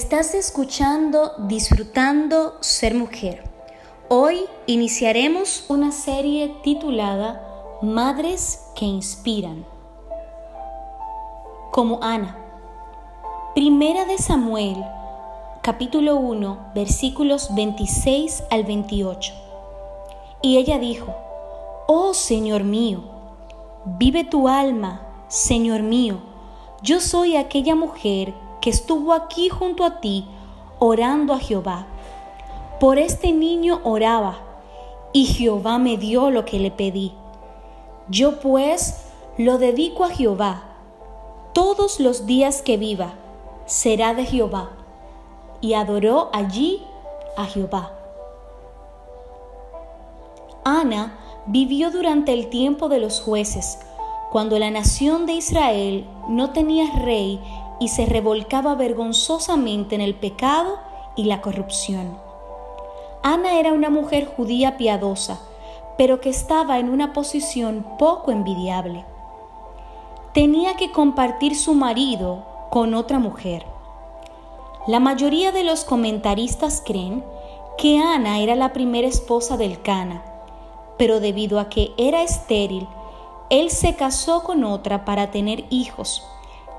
Estás escuchando Disfrutando Ser Mujer. Hoy iniciaremos una serie titulada Madres que Inspiran. Como Ana. Primera de Samuel, capítulo 1, versículos 26 al 28. Y ella dijo, Oh Señor mío, vive tu alma, Señor mío, yo soy aquella mujer que estuvo aquí junto a ti orando a Jehová. Por este niño oraba y Jehová me dio lo que le pedí. Yo pues lo dedico a Jehová. Todos los días que viva será de Jehová. Y adoró allí a Jehová. Ana vivió durante el tiempo de los jueces, cuando la nación de Israel no tenía rey y se revolcaba vergonzosamente en el pecado y la corrupción. Ana era una mujer judía piadosa, pero que estaba en una posición poco envidiable. Tenía que compartir su marido con otra mujer. La mayoría de los comentaristas creen que Ana era la primera esposa del Cana, pero debido a que era estéril, él se casó con otra para tener hijos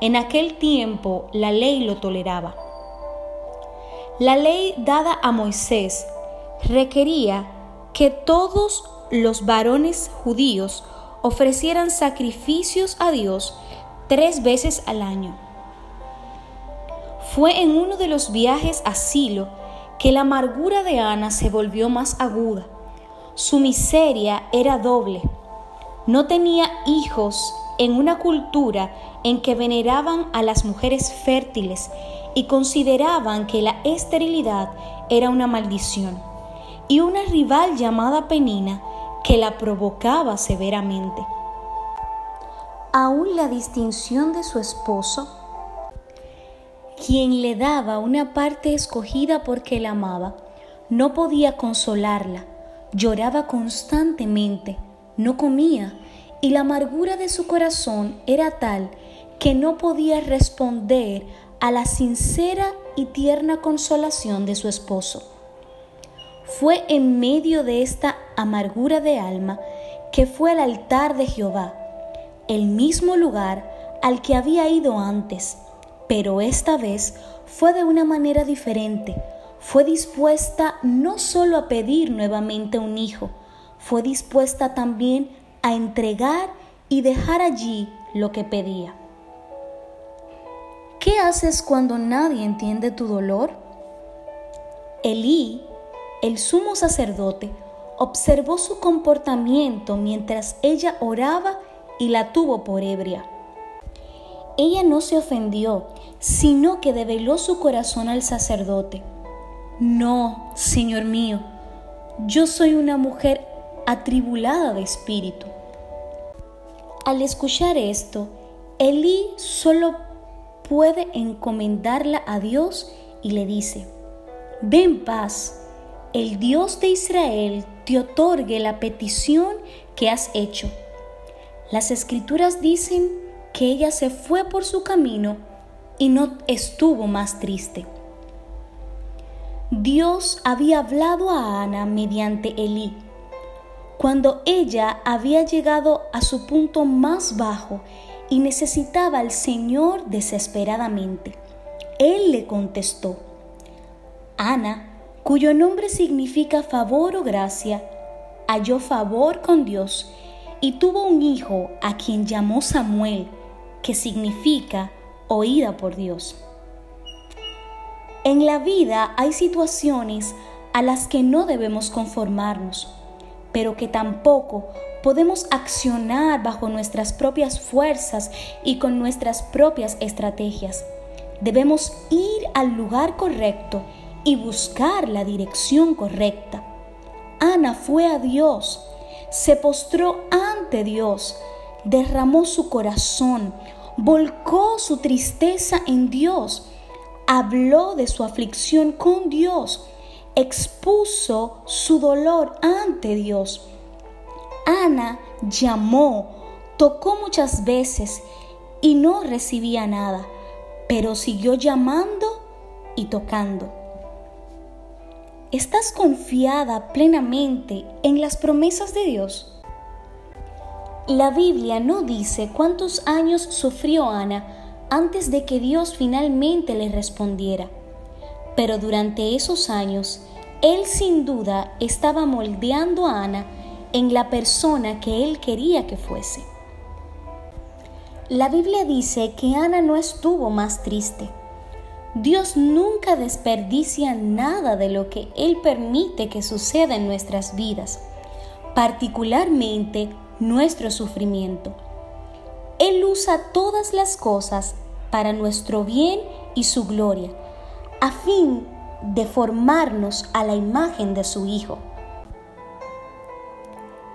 en aquel tiempo la ley lo toleraba. La ley dada a Moisés requería que todos los varones judíos ofrecieran sacrificios a Dios tres veces al año. Fue en uno de los viajes a Silo que la amargura de Ana se volvió más aguda. Su miseria era doble. No tenía hijos en una cultura en que veneraban a las mujeres fértiles y consideraban que la esterilidad era una maldición, y una rival llamada Penina que la provocaba severamente. Aún la distinción de su esposo, quien le daba una parte escogida porque la amaba, no podía consolarla, lloraba constantemente, no comía y la amargura de su corazón era tal que no podía responder a la sincera y tierna consolación de su esposo. Fue en medio de esta amargura de alma que fue al altar de Jehová, el mismo lugar al que había ido antes, pero esta vez fue de una manera diferente. Fue dispuesta no solo a pedir nuevamente un hijo, fue dispuesta también a entregar y dejar allí lo que pedía. ¿Qué haces cuando nadie entiende tu dolor? Elí, el sumo sacerdote, observó su comportamiento mientras ella oraba y la tuvo por ebria. Ella no se ofendió, sino que develó su corazón al sacerdote. No, Señor mío, yo soy una mujer atribulada de espíritu. Al escuchar esto, Elí solo puede encomendarla a Dios y le dice, ven paz, el Dios de Israel te otorgue la petición que has hecho. Las escrituras dicen que ella se fue por su camino y no estuvo más triste. Dios había hablado a Ana mediante Elí cuando ella había llegado a su punto más bajo y necesitaba al Señor desesperadamente. Él le contestó, Ana, cuyo nombre significa favor o gracia, halló favor con Dios y tuvo un hijo a quien llamó Samuel, que significa oída por Dios. En la vida hay situaciones a las que no debemos conformarnos pero que tampoco podemos accionar bajo nuestras propias fuerzas y con nuestras propias estrategias. Debemos ir al lugar correcto y buscar la dirección correcta. Ana fue a Dios, se postró ante Dios, derramó su corazón, volcó su tristeza en Dios, habló de su aflicción con Dios expuso su dolor ante Dios. Ana llamó, tocó muchas veces y no recibía nada, pero siguió llamando y tocando. ¿Estás confiada plenamente en las promesas de Dios? La Biblia no dice cuántos años sufrió Ana antes de que Dios finalmente le respondiera, pero durante esos años, Él sin duda estaba moldeando a Ana en la persona que Él quería que fuese. La Biblia dice que Ana no estuvo más triste. Dios nunca desperdicia nada de lo que Él permite que suceda en nuestras vidas, particularmente nuestro sufrimiento. Él usa todas las cosas para nuestro bien y su gloria, a fin de formarnos a la imagen de su Hijo.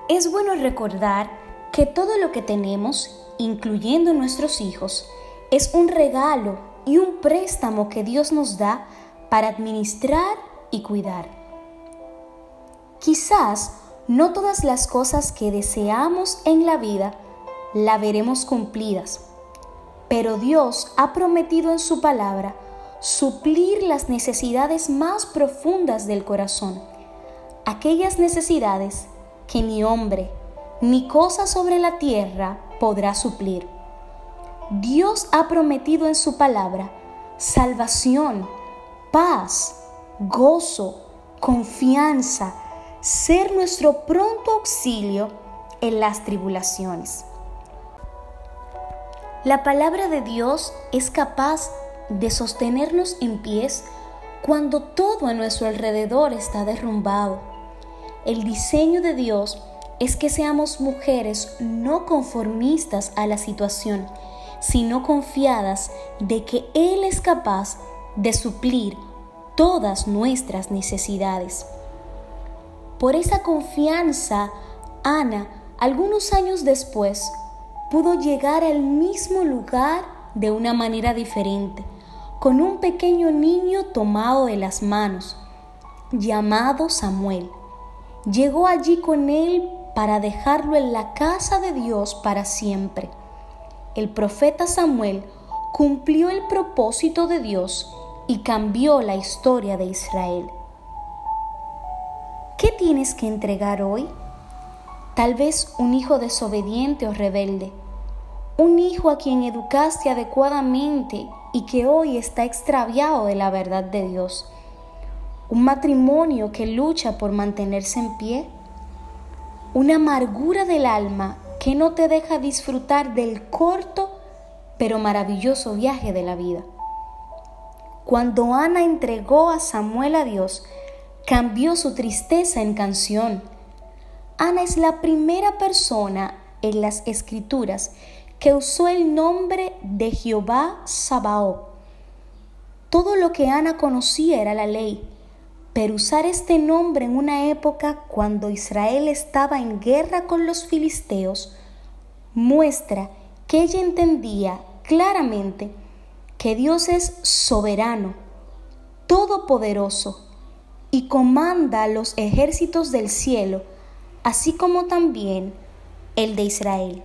Es bueno recordar que todo lo que tenemos, incluyendo nuestros hijos, es un regalo y un préstamo que Dios nos da para administrar y cuidar. Quizás no todas las cosas que deseamos en la vida la veremos cumplidas, pero Dios ha prometido en su palabra suplir las necesidades más profundas del corazón, aquellas necesidades que ni hombre ni cosa sobre la tierra podrá suplir. Dios ha prometido en su palabra salvación, paz, gozo, confianza, ser nuestro pronto auxilio en las tribulaciones. La palabra de Dios es capaz de sostenernos en pies cuando todo a nuestro alrededor está derrumbado. El diseño de Dios es que seamos mujeres no conformistas a la situación, sino confiadas de que Él es capaz de suplir todas nuestras necesidades. Por esa confianza, Ana, algunos años después, pudo llegar al mismo lugar de una manera diferente, con un pequeño niño tomado de las manos, llamado Samuel. Llegó allí con él para dejarlo en la casa de Dios para siempre. El profeta Samuel cumplió el propósito de Dios y cambió la historia de Israel. ¿Qué tienes que entregar hoy? Tal vez un hijo desobediente o rebelde, un hijo a quien educaste adecuadamente y que hoy está extraviado de la verdad de Dios, un matrimonio que lucha por mantenerse en pie, una amargura del alma que no te deja disfrutar del corto pero maravilloso viaje de la vida. Cuando Ana entregó a Samuel a Dios, cambió su tristeza en canción. Ana es la primera persona en las escrituras que usó el nombre de Jehová Sabaoth. Todo lo que Ana conocía era la ley, pero usar este nombre en una época cuando Israel estaba en guerra con los filisteos muestra que ella entendía claramente que Dios es soberano, todopoderoso, y comanda los ejércitos del cielo, así como también el de Israel.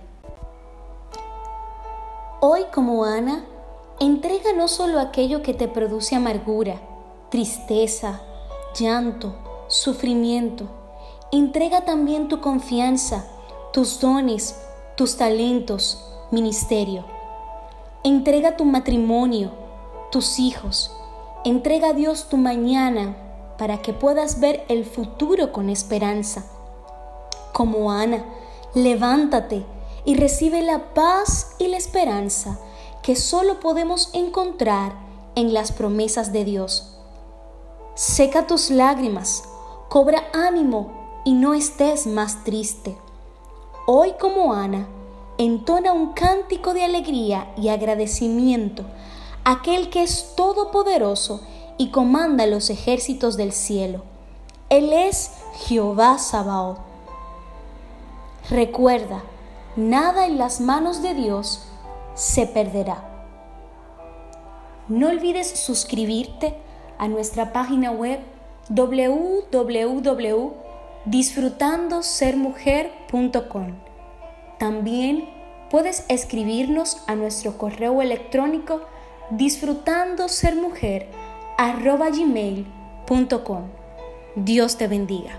Hoy como Ana, entrega no solo aquello que te produce amargura, tristeza, llanto, sufrimiento, entrega también tu confianza, tus dones, tus talentos, ministerio. Entrega tu matrimonio, tus hijos. Entrega a Dios tu mañana, para que puedas ver el futuro con esperanza. Como Ana, levántate y recibe la paz y la esperanza que solo podemos encontrar en las promesas de Dios. Seca tus lágrimas, cobra ánimo y no estés más triste. Hoy como Ana, entona un cántico de alegría y agradecimiento aquel que es todopoderoso y comanda los ejércitos del cielo. Él es Jehová Sabaoth. Recuerda, nada en las manos de Dios se perderá. No olvides suscribirte a nuestra página web www.disfrutandosermujer.com. También puedes escribirnos a nuestro correo electrónico disfrutandosermujer.com. Dios te bendiga.